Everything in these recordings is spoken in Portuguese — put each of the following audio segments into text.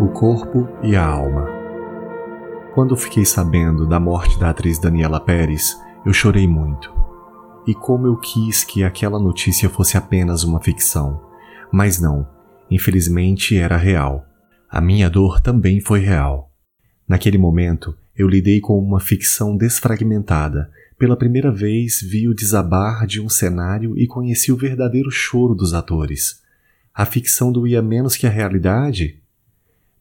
o corpo e a alma. Quando fiquei sabendo da morte da atriz Daniela Pérez, eu chorei muito. E como eu quis que aquela notícia fosse apenas uma ficção. Mas não, infelizmente era real. A minha dor também foi real. Naquele momento, eu lidei com uma ficção desfragmentada. Pela primeira vez vi o desabar de um cenário e conheci o verdadeiro choro dos atores. A ficção doía menos que a realidade?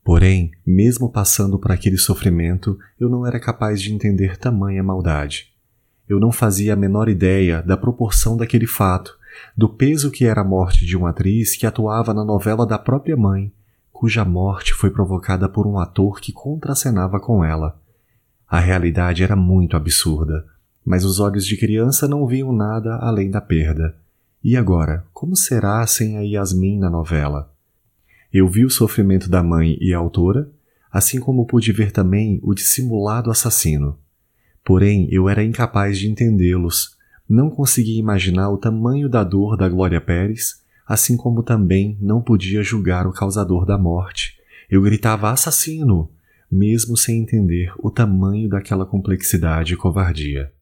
Porém, mesmo passando por aquele sofrimento, eu não era capaz de entender tamanha maldade. Eu não fazia a menor ideia da proporção daquele fato, do peso que era a morte de uma atriz que atuava na novela da própria mãe, cuja morte foi provocada por um ator que contracenava com ela. A realidade era muito absurda, mas os olhos de criança não viam nada além da perda. E agora, como será sem a Yasmin na novela? Eu vi o sofrimento da mãe e a autora, assim como pude ver também o dissimulado assassino. Porém, eu era incapaz de entendê-los, não conseguia imaginar o tamanho da dor da Glória Pérez assim como também não podia julgar o causador da morte. Eu gritava assassino, mesmo sem entender o tamanho daquela complexidade e covardia.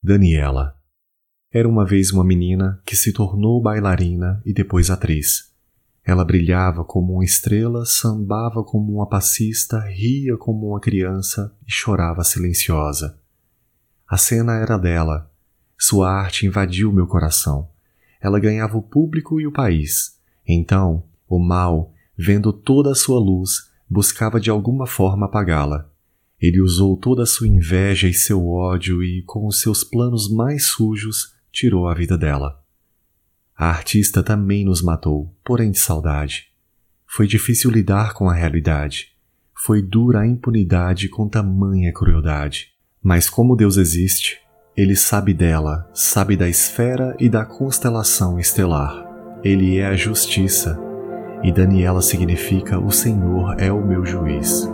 Daniela. Era uma vez uma menina que se tornou bailarina e depois atriz. Ela brilhava como uma estrela, sambava como uma passista, ria como uma criança e chorava silenciosa. A cena era dela. Sua arte invadiu meu coração ela ganhava o público e o país. Então, o mal, vendo toda a sua luz, buscava de alguma forma apagá-la. Ele usou toda a sua inveja e seu ódio e, com os seus planos mais sujos, tirou a vida dela. A artista também nos matou, porém de saudade. Foi difícil lidar com a realidade. Foi dura a impunidade com tamanha crueldade. Mas como Deus existe, ele sabe dela, sabe da esfera e da constelação estelar. Ele é a justiça, e Daniela significa o Senhor é o meu juiz.